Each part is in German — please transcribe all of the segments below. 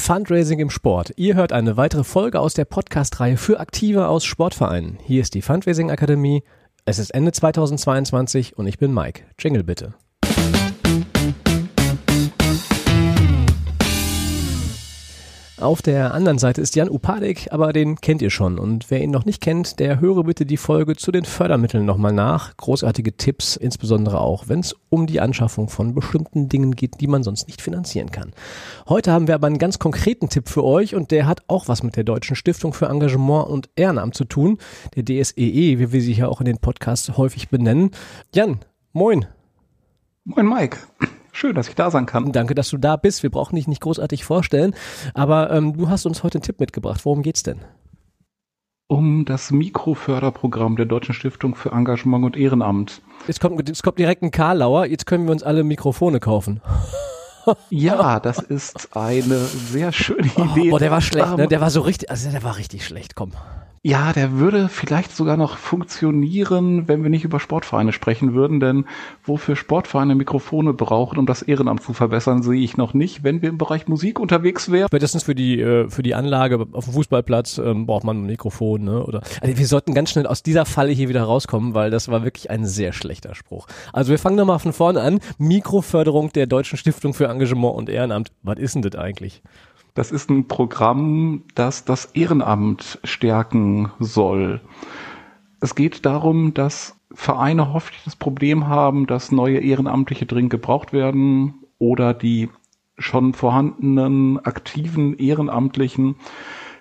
Fundraising im Sport. Ihr hört eine weitere Folge aus der Podcast-Reihe für Aktive aus Sportvereinen. Hier ist die Fundraising Akademie. Es ist Ende 2022 und ich bin Mike. Jingle bitte. Auf der anderen Seite ist Jan Upadek, aber den kennt ihr schon. Und wer ihn noch nicht kennt, der höre bitte die Folge zu den Fördermitteln nochmal nach. Großartige Tipps, insbesondere auch, wenn es um die Anschaffung von bestimmten Dingen geht, die man sonst nicht finanzieren kann. Heute haben wir aber einen ganz konkreten Tipp für euch und der hat auch was mit der Deutschen Stiftung für Engagement und Ehrenamt zu tun. Der DSEE, e, wie wir sie hier auch in den Podcasts häufig benennen. Jan, moin. Moin Mike. Schön, dass ich da sein kann. Danke, dass du da bist. Wir brauchen dich nicht großartig vorstellen, aber ähm, du hast uns heute einen Tipp mitgebracht. Worum geht's denn? Um das Mikroförderprogramm der Deutschen Stiftung für Engagement und Ehrenamt. Jetzt kommt, jetzt kommt direkt ein Karlauer. Jetzt können wir uns alle Mikrofone kaufen. Ja, das ist eine sehr schöne Idee. Oh, boah, der war schlecht, ne? Der war so richtig, also der war richtig schlecht, komm. Ja, der würde vielleicht sogar noch funktionieren, wenn wir nicht über Sportvereine sprechen würden, denn wofür Sportvereine Mikrofone brauchen, um das Ehrenamt zu verbessern, sehe ich noch nicht. Wenn wir im Bereich Musik unterwegs wären. Spätestens für die, äh, für die Anlage auf dem Fußballplatz ähm, braucht man ein Mikrofon, ne? Oder also wir sollten ganz schnell aus dieser Falle hier wieder rauskommen, weil das war wirklich ein sehr schlechter Spruch. Also wir fangen nochmal von vorne an. Mikroförderung der Deutschen Stiftung für Engagement und Ehrenamt. Was ist denn das eigentlich? Das ist ein Programm, das das Ehrenamt stärken soll. Es geht darum, dass Vereine häufig das Problem haben, dass neue Ehrenamtliche dringend gebraucht werden oder die schon vorhandenen aktiven Ehrenamtlichen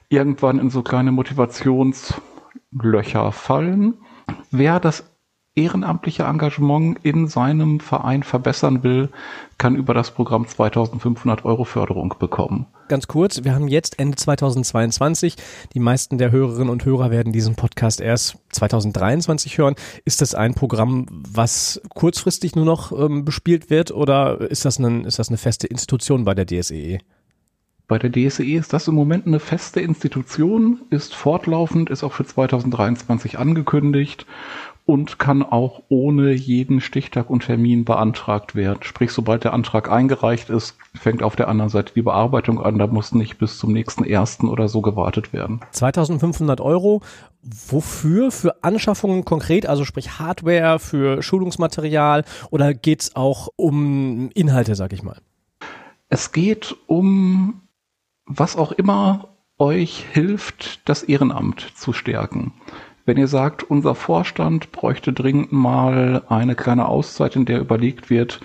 irgendwann in so kleine Motivationslöcher fallen. Wer das ehrenamtliche Engagement in seinem Verein verbessern will, kann über das Programm 2500 Euro Förderung bekommen. Ganz kurz, wir haben jetzt Ende 2022. Die meisten der Hörerinnen und Hörer werden diesen Podcast erst 2023 hören. Ist das ein Programm, was kurzfristig nur noch ähm, bespielt wird oder ist das, ein, ist das eine feste Institution bei der DSEE? Bei der DSE ist das im Moment eine feste Institution, ist fortlaufend, ist auch für 2023 angekündigt und kann auch ohne jeden Stichtag und Termin beantragt werden. Sprich, sobald der Antrag eingereicht ist, fängt auf der anderen Seite die Bearbeitung an. Da muss nicht bis zum nächsten ersten oder so gewartet werden. 2500 Euro. Wofür? Für Anschaffungen konkret, also sprich Hardware, für Schulungsmaterial oder geht's auch um Inhalte, sag ich mal? Es geht um was auch immer euch hilft, das Ehrenamt zu stärken. Wenn ihr sagt, unser Vorstand bräuchte dringend mal eine kleine Auszeit, in der überlegt wird,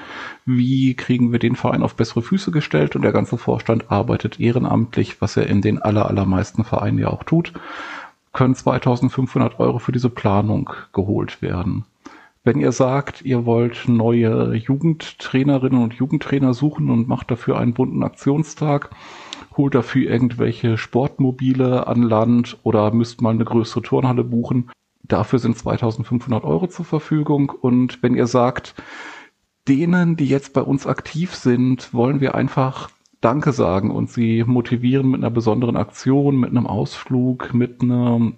wie kriegen wir den Verein auf bessere Füße gestellt und der ganze Vorstand arbeitet ehrenamtlich, was er in den aller, allermeisten Vereinen ja auch tut, können 2500 Euro für diese Planung geholt werden. Wenn ihr sagt, ihr wollt neue Jugendtrainerinnen und Jugendtrainer suchen und macht dafür einen bunten Aktionstag, holt dafür irgendwelche Sportmobile an Land oder müsst mal eine größere Turnhalle buchen. Dafür sind 2500 Euro zur Verfügung. Und wenn ihr sagt, denen, die jetzt bei uns aktiv sind, wollen wir einfach Danke sagen und sie motivieren mit einer besonderen Aktion, mit einem Ausflug, mit einer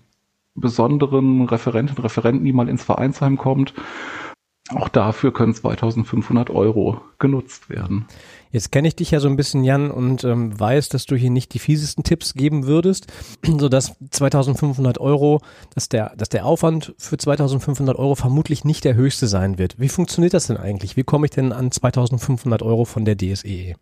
besonderen Referentin, Referenten, die mal ins Vereinsheim kommt. Auch dafür können 2500 Euro genutzt werden. Jetzt kenne ich dich ja so ein bisschen, Jan, und ähm, weiß, dass du hier nicht die fiesesten Tipps geben würdest, sodass 2500 Euro, dass der, dass der Aufwand für 2500 Euro vermutlich nicht der höchste sein wird. Wie funktioniert das denn eigentlich? Wie komme ich denn an 2500 Euro von der DSE?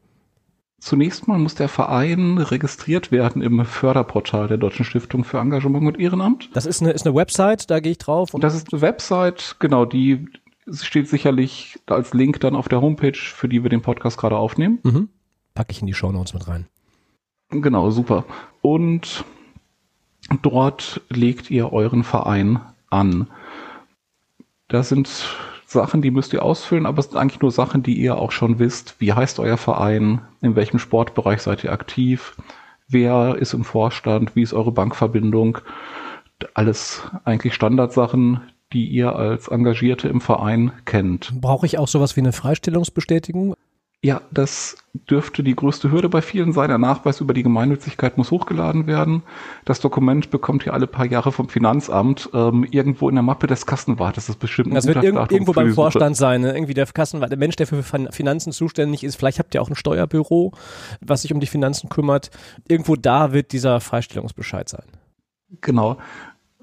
Zunächst mal muss der Verein registriert werden im Förderportal der Deutschen Stiftung für Engagement und Ehrenamt. Das ist eine, ist eine Website, da gehe ich drauf. Und das ist eine Website, genau, die steht sicherlich als Link dann auf der Homepage, für die wir den Podcast gerade aufnehmen. Mhm. Packe ich in die Show Notes mit rein. Genau, super. Und dort legt ihr euren Verein an. Das sind Sachen, die müsst ihr ausfüllen, aber es sind eigentlich nur Sachen, die ihr auch schon wisst. Wie heißt euer Verein? In welchem Sportbereich seid ihr aktiv? Wer ist im Vorstand? Wie ist eure Bankverbindung? Alles eigentlich Standardsachen, die ihr als Engagierte im Verein kennt. Brauche ich auch sowas wie eine Freistellungsbestätigung? Ja, das dürfte die größte Hürde bei vielen sein. Der Nachweis über die Gemeinnützigkeit muss hochgeladen werden. Das Dokument bekommt ihr alle paar Jahre vom Finanzamt ähm, irgendwo in der Mappe des Kassenwartes. Das ist bestimmt ein Das wird irg irgendwo beim Vorstand sein. Ne? Irgendwie der Kassenwart, der Mensch, der für Finanzen zuständig ist. Vielleicht habt ihr auch ein Steuerbüro, was sich um die Finanzen kümmert. Irgendwo da wird dieser Freistellungsbescheid sein. Genau.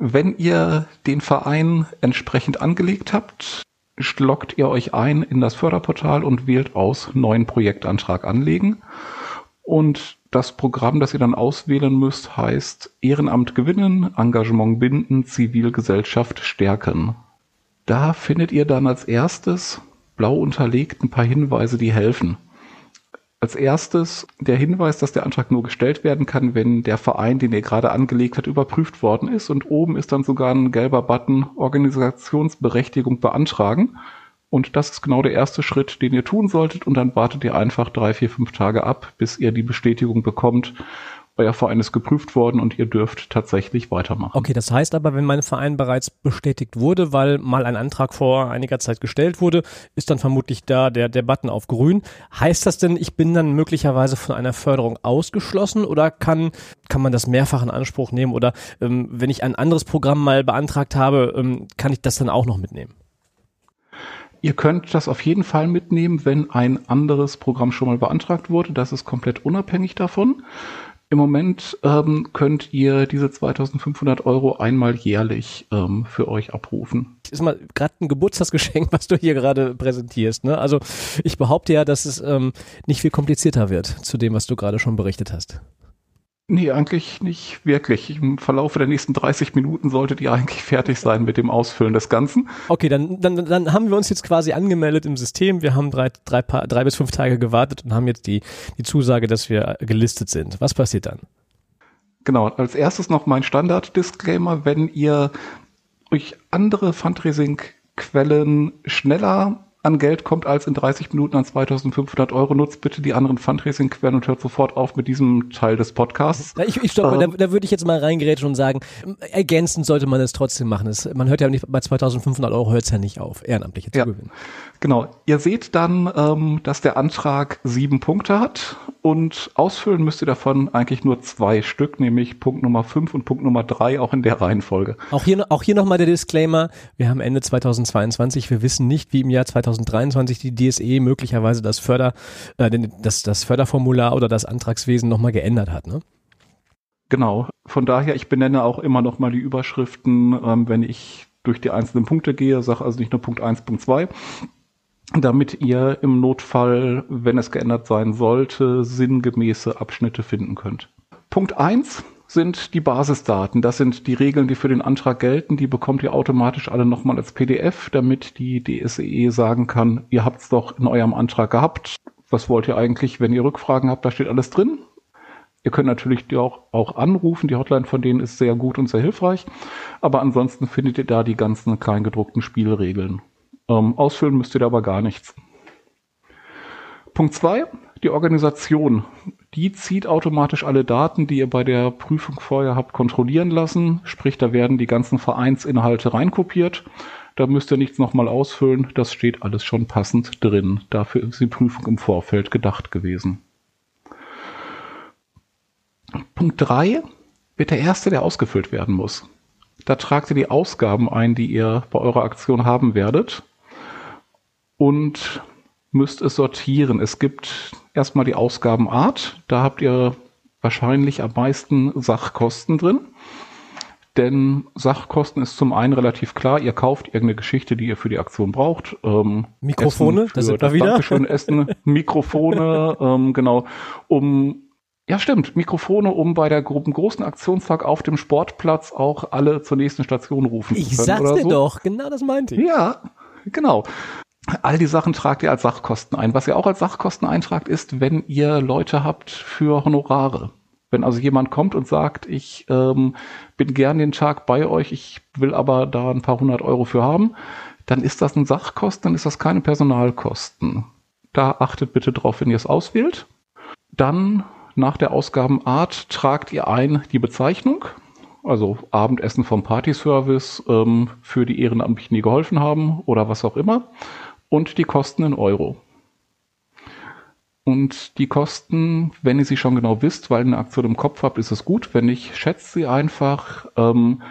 Wenn ihr den Verein entsprechend angelegt habt, loggt ihr euch ein in das Förderportal und wählt aus neuen Projektantrag anlegen. Und das Programm, das ihr dann auswählen müsst, heißt Ehrenamt gewinnen, Engagement binden, Zivilgesellschaft stärken. Da findet ihr dann als erstes blau unterlegt ein paar Hinweise, die helfen. Als erstes der Hinweis, dass der Antrag nur gestellt werden kann, wenn der Verein, den ihr gerade angelegt hat, überprüft worden ist. Und oben ist dann sogar ein gelber Button Organisationsberechtigung beantragen. Und das ist genau der erste Schritt, den ihr tun solltet. Und dann wartet ihr einfach drei, vier, fünf Tage ab, bis ihr die Bestätigung bekommt Verein ist geprüft worden und ihr dürft tatsächlich weitermachen. Okay, das heißt aber, wenn mein Verein bereits bestätigt wurde, weil mal ein Antrag vor einiger Zeit gestellt wurde, ist dann vermutlich da der, der Button auf grün. Heißt das denn, ich bin dann möglicherweise von einer Förderung ausgeschlossen oder kann, kann man das mehrfach in Anspruch nehmen oder ähm, wenn ich ein anderes Programm mal beantragt habe, ähm, kann ich das dann auch noch mitnehmen? Ihr könnt das auf jeden Fall mitnehmen, wenn ein anderes Programm schon mal beantragt wurde. Das ist komplett unabhängig davon. Im Moment ähm, könnt ihr diese 2500 Euro einmal jährlich ähm, für euch abrufen. Das ist mal gerade ein Geburtstagsgeschenk, was du hier gerade präsentierst. Ne? Also ich behaupte ja, dass es ähm, nicht viel komplizierter wird zu dem, was du gerade schon berichtet hast. Nee, eigentlich nicht wirklich. Im Verlauf der nächsten 30 Minuten solltet ihr eigentlich fertig sein mit dem Ausfüllen des Ganzen. Okay, dann, dann, dann haben wir uns jetzt quasi angemeldet im System. Wir haben drei, drei, drei bis fünf Tage gewartet und haben jetzt die, die Zusage, dass wir gelistet sind. Was passiert dann? Genau, als erstes noch mein Standard-Disclaimer. Wenn ihr durch andere Fundraising-Quellen schneller an Geld kommt als in 30 Minuten an 2500 Euro, nutzt bitte die anderen Fundraising-Quellen und hört sofort auf mit diesem Teil des Podcasts. Ich, ich stopp, ähm, da, da würde ich jetzt mal reingerätschen und sagen, ergänzend sollte man es trotzdem machen. Es, man hört ja nicht, bei 2500 Euro hört es ja nicht auf, ehrenamtliche ja, gewinnen. Genau. Ihr seht dann, ähm, dass der Antrag sieben Punkte hat und ausfüllen müsst ihr davon eigentlich nur zwei Stück, nämlich Punkt Nummer fünf und Punkt Nummer drei, auch in der Reihenfolge. Auch hier, auch hier nochmal der Disclaimer. Wir haben Ende 2022. Wir wissen nicht, wie im Jahr 2023 2023 die DSE möglicherweise das Förder, äh, das, das Förderformular oder das Antragswesen nochmal geändert hat, ne? Genau. Von daher, ich benenne auch immer nochmal die Überschriften, ähm, wenn ich durch die einzelnen Punkte gehe, sage also nicht nur Punkt 1, Punkt 2, damit ihr im Notfall, wenn es geändert sein sollte, sinngemäße Abschnitte finden könnt. Punkt 1 sind die Basisdaten. Das sind die Regeln, die für den Antrag gelten. Die bekommt ihr automatisch alle nochmal als PDF, damit die DSE sagen kann, ihr habt es doch in eurem Antrag gehabt. Was wollt ihr eigentlich, wenn ihr Rückfragen habt? Da steht alles drin. Ihr könnt natürlich die auch, auch anrufen. Die Hotline von denen ist sehr gut und sehr hilfreich. Aber ansonsten findet ihr da die ganzen kleingedruckten Spielregeln. Ähm, ausfüllen müsst ihr da aber gar nichts. Punkt zwei: Die Organisation die zieht automatisch alle Daten, die ihr bei der Prüfung vorher habt kontrollieren lassen. Sprich, da werden die ganzen Vereinsinhalte reinkopiert. Da müsst ihr nichts nochmal ausfüllen. Das steht alles schon passend drin. Dafür ist die Prüfung im Vorfeld gedacht gewesen. Punkt 3 wird der erste, der ausgefüllt werden muss. Da tragt ihr die Ausgaben ein, die ihr bei eurer Aktion haben werdet. Und müsst es sortieren. Es gibt erstmal die Ausgabenart. Da habt ihr wahrscheinlich am meisten Sachkosten drin. Denn Sachkosten ist zum einen relativ klar, ihr kauft irgendeine Geschichte, die ihr für die Aktion braucht. Ähm, Mikrofone, das sind wir wieder. Dankeschön, Essen, Mikrofone, ähm, genau, um ja, stimmt. Mikrofone, um bei der großen Aktionstag auf dem Sportplatz auch alle zur nächsten Station rufen ich zu können. Ich sag's dir so. doch, genau das meinte ich. Ja, genau. All die Sachen tragt ihr als Sachkosten ein. Was ihr auch als Sachkosten eintragt, ist, wenn ihr Leute habt für Honorare. Wenn also jemand kommt und sagt, ich ähm, bin gern den Tag bei euch, ich will aber da ein paar hundert Euro für haben, dann ist das ein Sachkosten, dann ist das keine Personalkosten. Da achtet bitte drauf, wenn ihr es auswählt. Dann nach der Ausgabenart tragt ihr ein die Bezeichnung, also Abendessen vom Partyservice ähm, für die Ehrenamtlichen, die geholfen haben oder was auch immer und die Kosten in Euro. Und die Kosten, wenn ihr sie schon genau wisst, weil ihr eine Aktion im Kopf habt, ist es gut. Wenn nicht, schätzt sie einfach. Ähm,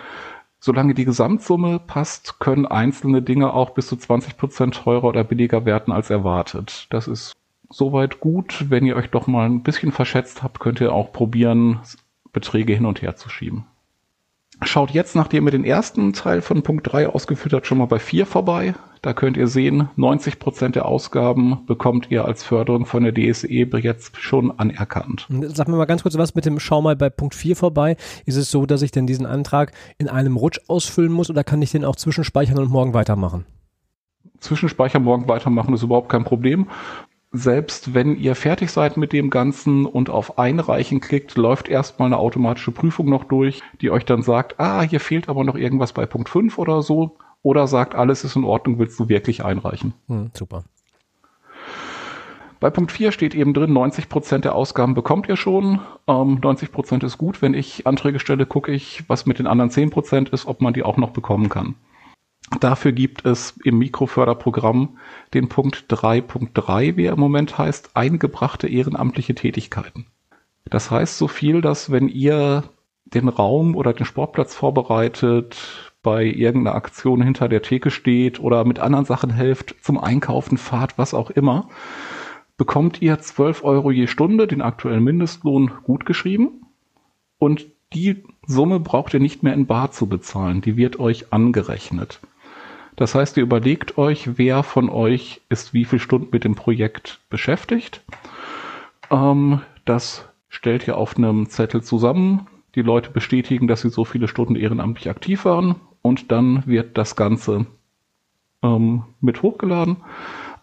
solange die Gesamtsumme passt, können einzelne Dinge auch bis zu 20 Prozent teurer oder billiger werden als erwartet. Das ist soweit gut. Wenn ihr euch doch mal ein bisschen verschätzt habt, könnt ihr auch probieren, Beträge hin und her zu schieben. Schaut jetzt, nachdem ihr den ersten Teil von Punkt 3 ausgeführt habt, schon mal bei 4 vorbei. Da könnt ihr sehen, 90 Prozent der Ausgaben bekommt ihr als Förderung von der DSE jetzt schon anerkannt. Sag mir mal ganz kurz was mit dem Schau mal bei Punkt 4 vorbei. Ist es so, dass ich denn diesen Antrag in einem Rutsch ausfüllen muss oder kann ich den auch zwischenspeichern und morgen weitermachen? Zwischenspeichern, morgen weitermachen ist überhaupt kein Problem selbst wenn ihr fertig seid mit dem Ganzen und auf Einreichen klickt, läuft erstmal eine automatische Prüfung noch durch, die euch dann sagt, ah, hier fehlt aber noch irgendwas bei Punkt 5 oder so. Oder sagt, alles ist in Ordnung, willst du wirklich einreichen? Hm, super. Bei Punkt 4 steht eben drin, 90 Prozent der Ausgaben bekommt ihr schon. Ähm, 90 Prozent ist gut. Wenn ich Anträge stelle, gucke ich, was mit den anderen 10 Prozent ist, ob man die auch noch bekommen kann. Dafür gibt es im Mikroförderprogramm den Punkt 3.3, wie er im Moment heißt, eingebrachte ehrenamtliche Tätigkeiten. Das heißt so viel, dass wenn ihr den Raum oder den Sportplatz vorbereitet, bei irgendeiner Aktion hinter der Theke steht oder mit anderen Sachen helft, zum Einkaufen fahrt, was auch immer, bekommt ihr 12 Euro je Stunde, den aktuellen Mindestlohn gut geschrieben. Und die Summe braucht ihr nicht mehr in Bar zu bezahlen, die wird euch angerechnet. Das heißt, ihr überlegt euch, wer von euch ist wie viele Stunden mit dem Projekt beschäftigt. Ähm, das stellt ihr auf einem Zettel zusammen. Die Leute bestätigen, dass sie so viele Stunden ehrenamtlich aktiv waren und dann wird das Ganze ähm, mit hochgeladen.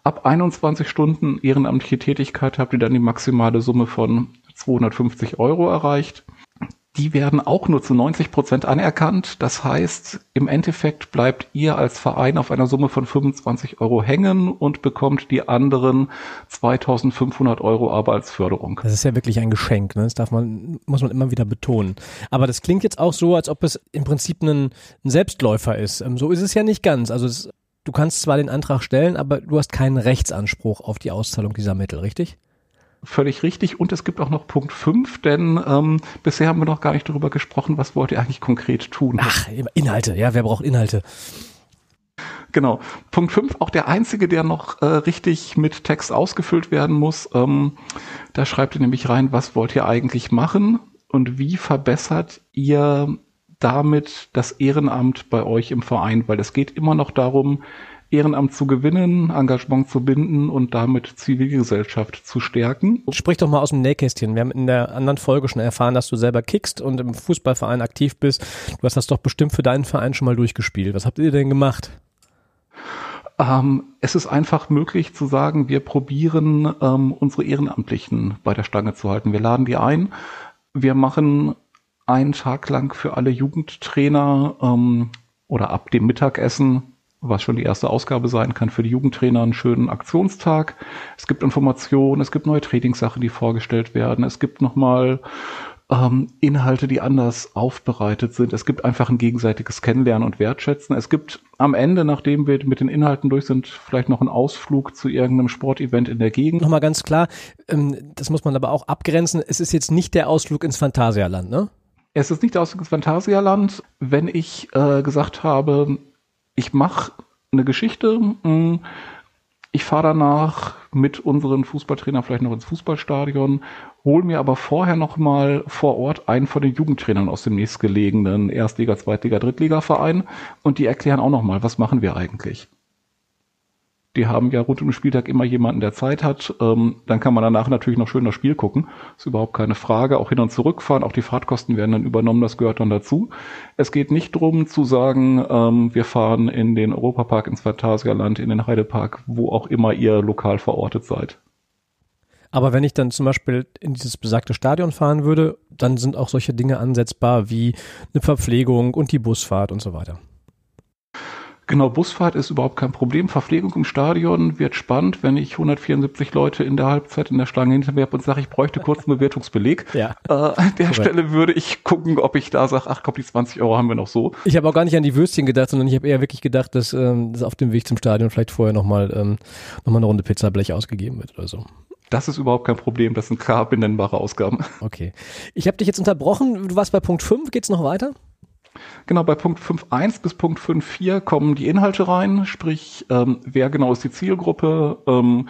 Ab 21 Stunden ehrenamtliche Tätigkeit habt ihr dann die maximale Summe von 250 Euro erreicht die werden auch nur zu 90 Prozent anerkannt. Das heißt, im Endeffekt bleibt ihr als Verein auf einer Summe von 25 Euro hängen und bekommt die anderen 2500 Euro aber als Förderung. Das ist ja wirklich ein Geschenk, ne? das darf man, muss man immer wieder betonen. Aber das klingt jetzt auch so, als ob es im Prinzip ein, Selbstläufer ist. Ähm, so ist es ja nicht ganz. Also es, du kannst zwar den Antrag stellen, aber du hast keinen Rechtsanspruch auf die Auszahlung dieser Mittel, richtig? Völlig richtig. Und es gibt auch noch Punkt 5, denn ähm, bisher haben wir noch gar nicht darüber gesprochen, was wollt ihr eigentlich konkret tun. Ach, Inhalte, ja, wer braucht Inhalte? Genau. Punkt 5, auch der einzige, der noch äh, richtig mit Text ausgefüllt werden muss. Ähm, da schreibt ihr nämlich rein, was wollt ihr eigentlich machen und wie verbessert ihr damit das Ehrenamt bei euch im Verein, weil es geht immer noch darum, Ehrenamt zu gewinnen, Engagement zu binden und damit Zivilgesellschaft zu stärken. Sprich doch mal aus dem Nähkästchen. Wir haben in der anderen Folge schon erfahren, dass du selber kickst und im Fußballverein aktiv bist. Du hast das doch bestimmt für deinen Verein schon mal durchgespielt. Was habt ihr denn gemacht? Ähm, es ist einfach möglich zu sagen, wir probieren ähm, unsere Ehrenamtlichen bei der Stange zu halten. Wir laden die ein. Wir machen einen Tag lang für alle Jugendtrainer ähm, oder ab dem Mittagessen was schon die erste Ausgabe sein kann für die Jugendtrainer, einen schönen Aktionstag. Es gibt Informationen, es gibt neue Trainingssachen, die vorgestellt werden. Es gibt nochmal ähm, Inhalte, die anders aufbereitet sind. Es gibt einfach ein gegenseitiges Kennenlernen und Wertschätzen. Es gibt am Ende, nachdem wir mit den Inhalten durch sind, vielleicht noch einen Ausflug zu irgendeinem Sportevent in der Gegend. Nochmal ganz klar, ähm, das muss man aber auch abgrenzen. Es ist jetzt nicht der Ausflug ins Phantasialand, ne? Es ist nicht der Ausflug ins Phantasialand. Wenn ich äh, gesagt habe, ich mache eine Geschichte, hm, ich fahre danach mit unseren Fußballtrainern vielleicht noch ins Fußballstadion, hole mir aber vorher noch mal vor Ort einen von den Jugendtrainern aus dem nächstgelegenen Erstliga, Zweitliga, Drittliga-Verein und die erklären auch noch mal, was machen wir eigentlich die haben ja rund um den Spieltag immer jemanden, der Zeit hat. Ähm, dann kann man danach natürlich noch schön das Spiel gucken. Ist überhaupt keine Frage. Auch hin und zurückfahren, auch die Fahrtkosten werden dann übernommen, das gehört dann dazu. Es geht nicht darum zu sagen, ähm, wir fahren in den Europapark, ins Phantasialand, in den Heidepark, wo auch immer ihr lokal verortet seid. Aber wenn ich dann zum Beispiel in dieses besagte Stadion fahren würde, dann sind auch solche Dinge ansetzbar wie eine Verpflegung und die Busfahrt und so weiter. Genau, Busfahrt ist überhaupt kein Problem. Verpflegung im Stadion wird spannend, wenn ich 174 Leute in der Halbzeit in der Schlange hinter mir habe und sage, ich bräuchte kurz einen Bewertungsbeleg. Ja. Äh, an der Correct. Stelle würde ich gucken, ob ich da sage, ach komm, die 20 Euro haben wir noch so. Ich habe auch gar nicht an die Würstchen gedacht, sondern ich habe eher wirklich gedacht, dass, ähm, dass auf dem Weg zum Stadion vielleicht vorher nochmal ähm, noch eine Runde Pizzablech ausgegeben wird oder so. Das ist überhaupt kein Problem, das sind klar benennbare Ausgaben. Okay. Ich habe dich jetzt unterbrochen, du warst bei Punkt 5, geht's noch weiter? Genau, bei Punkt 5.1 bis Punkt 5.4 kommen die Inhalte rein, sprich, ähm, wer genau ist die Zielgruppe, ähm,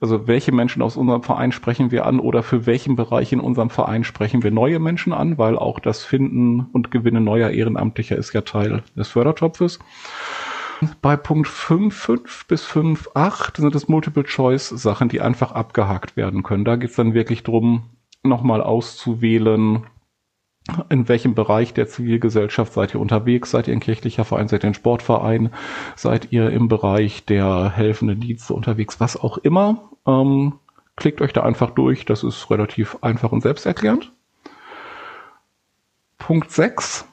also welche Menschen aus unserem Verein sprechen wir an oder für welchen Bereich in unserem Verein sprechen wir neue Menschen an, weil auch das Finden und Gewinnen neuer Ehrenamtlicher ist ja Teil des Fördertopfes. Bei Punkt 5.5 bis 5.8 sind es Multiple-Choice-Sachen, die einfach abgehakt werden können. Da geht es dann wirklich drum, nochmal auszuwählen, in welchem Bereich der Zivilgesellschaft seid ihr unterwegs? Seid ihr ein kirchlicher Verein? Seid ihr ein Sportverein? Seid ihr im Bereich der helfenden Dienste unterwegs? Was auch immer. Ähm, klickt euch da einfach durch. Das ist relativ einfach und selbsterklärend. Punkt 6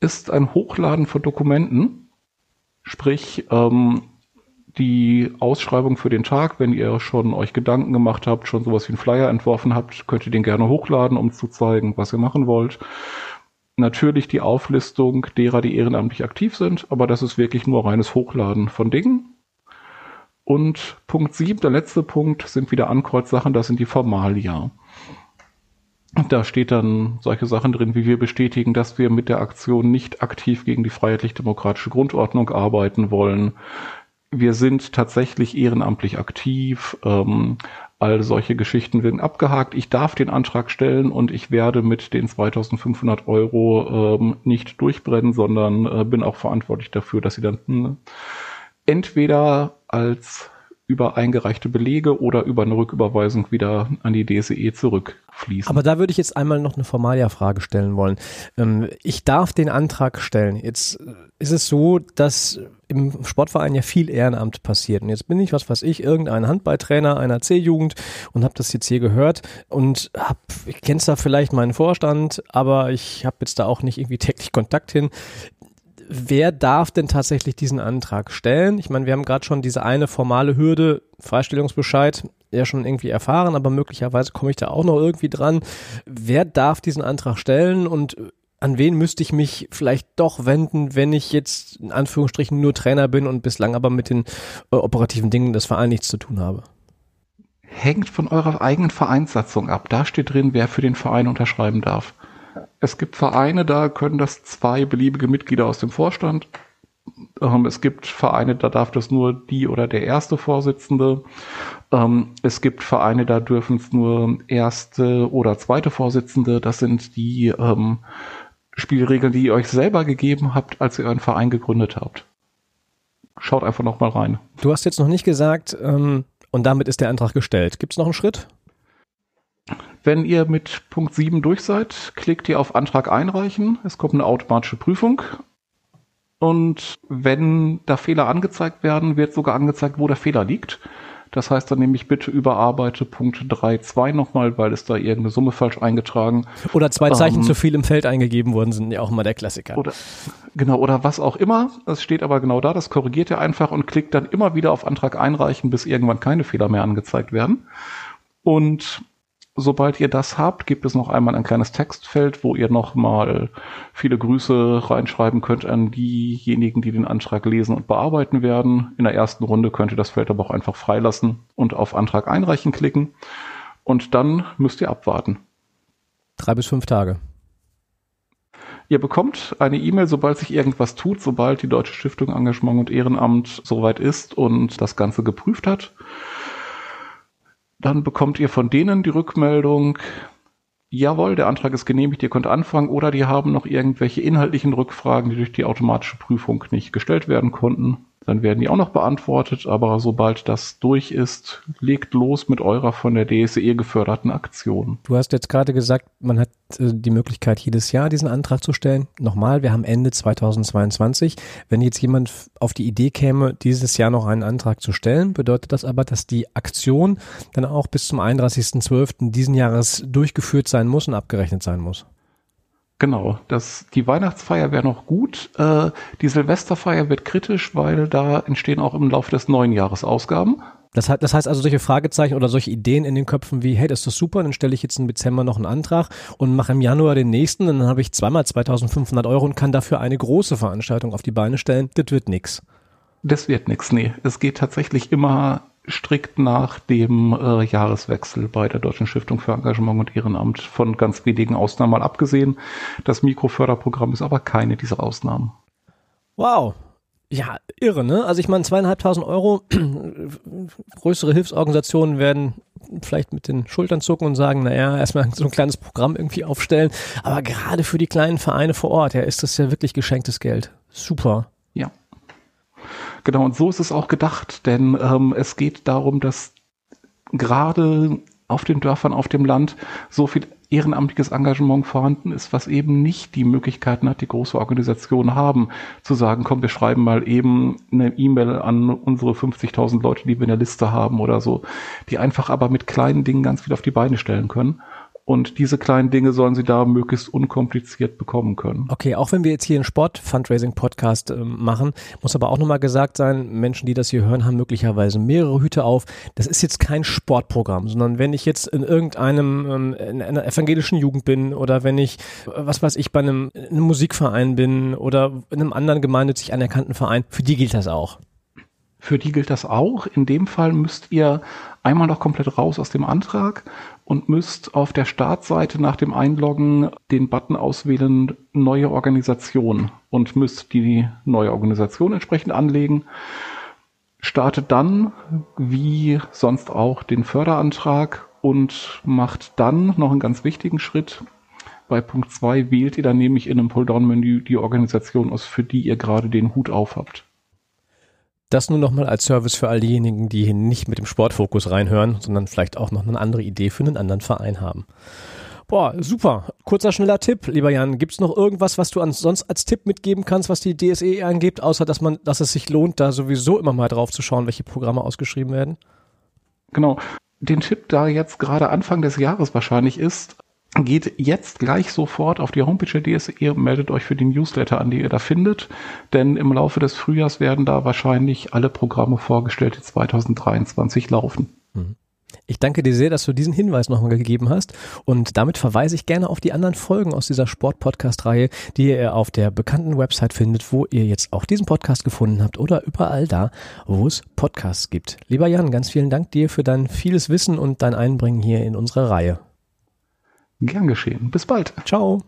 ist ein Hochladen von Dokumenten. Sprich, ähm, die Ausschreibung für den Tag, wenn ihr schon euch Gedanken gemacht habt, schon sowas wie einen Flyer entworfen habt, könnt ihr den gerne hochladen, um zu zeigen, was ihr machen wollt. Natürlich die Auflistung derer, die ehrenamtlich aktiv sind, aber das ist wirklich nur reines Hochladen von Dingen. Und Punkt 7, der letzte Punkt, sind wieder Ankreuzsachen, das sind die Formalia. Da steht dann solche Sachen drin, wie wir bestätigen, dass wir mit der Aktion nicht aktiv gegen die freiheitlich-demokratische Grundordnung arbeiten wollen wir sind tatsächlich ehrenamtlich aktiv. Ähm, all solche Geschichten werden abgehakt. Ich darf den Antrag stellen und ich werde mit den 2500 Euro ähm, nicht durchbrennen, sondern äh, bin auch verantwortlich dafür, dass sie dann hm, entweder als über eingereichte Belege oder über eine Rücküberweisung wieder an die DSE zurückfließen. Aber da würde ich jetzt einmal noch eine Formalia-Frage stellen wollen. Ähm, ich darf den Antrag stellen. Jetzt ist es so, dass im Sportverein ja viel Ehrenamt passiert. Und jetzt bin ich, was weiß ich, irgendein Handballtrainer einer C-Jugend und habe das jetzt hier gehört und hab, ich kenn's da vielleicht meinen Vorstand, aber ich habe jetzt da auch nicht irgendwie täglich Kontakt hin wer darf denn tatsächlich diesen Antrag stellen? Ich meine, wir haben gerade schon diese eine formale Hürde, Freistellungsbescheid, ja schon irgendwie erfahren, aber möglicherweise komme ich da auch noch irgendwie dran. Wer darf diesen Antrag stellen und an wen müsste ich mich vielleicht doch wenden, wenn ich jetzt in Anführungsstrichen nur Trainer bin und bislang aber mit den äh, operativen Dingen des Vereins nichts zu tun habe? Hängt von eurer eigenen Vereinssatzung ab. Da steht drin, wer für den Verein unterschreiben darf. Es gibt Vereine, da können das zwei beliebige Mitglieder aus dem Vorstand. Ähm, es gibt Vereine, da darf das nur die oder der erste Vorsitzende. Ähm, es gibt Vereine, da dürfen es nur erste oder zweite Vorsitzende. Das sind die ähm, Spielregeln, die ihr euch selber gegeben habt, als ihr euren Verein gegründet habt. Schaut einfach noch mal rein. Du hast jetzt noch nicht gesagt, und damit ist der Antrag gestellt. Gibt es noch einen Schritt? Wenn ihr mit Punkt 7 durch seid, klickt ihr auf Antrag einreichen. Es kommt eine automatische Prüfung. Und wenn da Fehler angezeigt werden, wird sogar angezeigt, wo der Fehler liegt. Das heißt dann nämlich bitte überarbeite Punkt 3.2 nochmal, weil es da irgendeine Summe falsch eingetragen. Oder zwei Zeichen ähm, zu viel im Feld eingegeben worden sind, ja auch immer der Klassiker. Oder, genau, oder was auch immer. Es steht aber genau da, das korrigiert ihr einfach und klickt dann immer wieder auf Antrag einreichen, bis irgendwann keine Fehler mehr angezeigt werden. Und Sobald ihr das habt, gibt es noch einmal ein kleines Textfeld, wo ihr nochmal viele Grüße reinschreiben könnt an diejenigen, die den Antrag lesen und bearbeiten werden. In der ersten Runde könnt ihr das Feld aber auch einfach freilassen und auf Antrag einreichen klicken. Und dann müsst ihr abwarten. Drei bis fünf Tage. Ihr bekommt eine E-Mail, sobald sich irgendwas tut, sobald die Deutsche Stiftung Engagement und Ehrenamt soweit ist und das Ganze geprüft hat. Dann bekommt ihr von denen die Rückmeldung, jawohl, der Antrag ist genehmigt, ihr könnt anfangen, oder die haben noch irgendwelche inhaltlichen Rückfragen, die durch die automatische Prüfung nicht gestellt werden konnten. Dann werden die auch noch beantwortet, aber sobald das durch ist, legt los mit eurer von der DSE geförderten Aktion. Du hast jetzt gerade gesagt, man hat äh, die Möglichkeit, jedes Jahr diesen Antrag zu stellen. Nochmal, wir haben Ende 2022. Wenn jetzt jemand auf die Idee käme, dieses Jahr noch einen Antrag zu stellen, bedeutet das aber, dass die Aktion dann auch bis zum 31.12. diesen Jahres durchgeführt sein muss und abgerechnet sein muss. Genau, das, die Weihnachtsfeier wäre noch gut. Äh, die Silvesterfeier wird kritisch, weil da entstehen auch im Laufe des neuen Jahres Ausgaben. Das, heißt, das heißt also solche Fragezeichen oder solche Ideen in den Köpfen wie, hey, das ist doch super, dann stelle ich jetzt im Dezember noch einen Antrag und mache im Januar den nächsten und dann habe ich zweimal 2500 Euro und kann dafür eine große Veranstaltung auf die Beine stellen. Das wird nix. Das wird nix, nee. Es geht tatsächlich immer strikt nach dem äh, Jahreswechsel bei der Deutschen Stiftung für Engagement und Ehrenamt von ganz wenigen Ausnahmen mal abgesehen. Das Mikroförderprogramm ist aber keine dieser Ausnahmen. Wow. Ja, irre, ne? Also ich meine, zweieinhalbtausend Euro, größere Hilfsorganisationen werden vielleicht mit den Schultern zucken und sagen, naja, erstmal so ein kleines Programm irgendwie aufstellen. Aber gerade für die kleinen Vereine vor Ort, ja, ist das ja wirklich geschenktes Geld. Super. Genau, und so ist es auch gedacht, denn ähm, es geht darum, dass gerade auf den Dörfern, auf dem Land so viel ehrenamtliches Engagement vorhanden ist, was eben nicht die Möglichkeiten hat, die große Organisationen haben, zu sagen, komm, wir schreiben mal eben eine E-Mail an unsere 50.000 Leute, die wir in der Liste haben oder so, die einfach aber mit kleinen Dingen ganz viel auf die Beine stellen können. Und diese kleinen Dinge sollen sie da möglichst unkompliziert bekommen können. Okay, auch wenn wir jetzt hier einen Sport-Fundraising-Podcast äh, machen, muss aber auch nochmal gesagt sein, Menschen, die das hier hören, haben möglicherweise mehrere Hüte auf. Das ist jetzt kein Sportprogramm, sondern wenn ich jetzt in irgendeinem, ähm, in einer evangelischen Jugend bin oder wenn ich, was weiß ich, bei einem, einem Musikverein bin oder in einem anderen gemeinnützig anerkannten Verein, für die gilt das auch. Für die gilt das auch. In dem Fall müsst ihr einmal noch komplett raus aus dem Antrag und müsst auf der Startseite nach dem Einloggen den Button auswählen Neue Organisation und müsst die neue Organisation entsprechend anlegen. Startet dann, wie sonst auch, den Förderantrag und macht dann noch einen ganz wichtigen Schritt. Bei Punkt 2 wählt ihr dann nämlich in einem Pulldown-Menü die Organisation aus, für die ihr gerade den Hut auf habt. Das nur nochmal als Service für all diejenigen, die hier nicht mit dem Sportfokus reinhören, sondern vielleicht auch noch eine andere Idee für einen anderen Verein haben. Boah, super. Kurzer, schneller Tipp, lieber Jan. Gibt's noch irgendwas, was du sonst als Tipp mitgeben kannst, was die DSE angeht, außer dass man, dass es sich lohnt, da sowieso immer mal drauf zu schauen, welche Programme ausgeschrieben werden? Genau. Den Tipp, da jetzt gerade Anfang des Jahres wahrscheinlich ist, geht jetzt gleich sofort auf die Homepage der DSE meldet euch für die Newsletter an, die ihr da findet. Denn im Laufe des Frühjahrs werden da wahrscheinlich alle Programme vorgestellt, die 2023 laufen. Mhm. Ich danke dir sehr, dass du diesen Hinweis nochmal gegeben hast. Und damit verweise ich gerne auf die anderen Folgen aus dieser Sport-Podcast-Reihe, die ihr auf der bekannten Website findet, wo ihr jetzt auch diesen Podcast gefunden habt oder überall da, wo es Podcasts gibt. Lieber Jan, ganz vielen Dank dir für dein vieles Wissen und dein Einbringen hier in unsere Reihe. Gern geschehen. Bis bald. Ciao.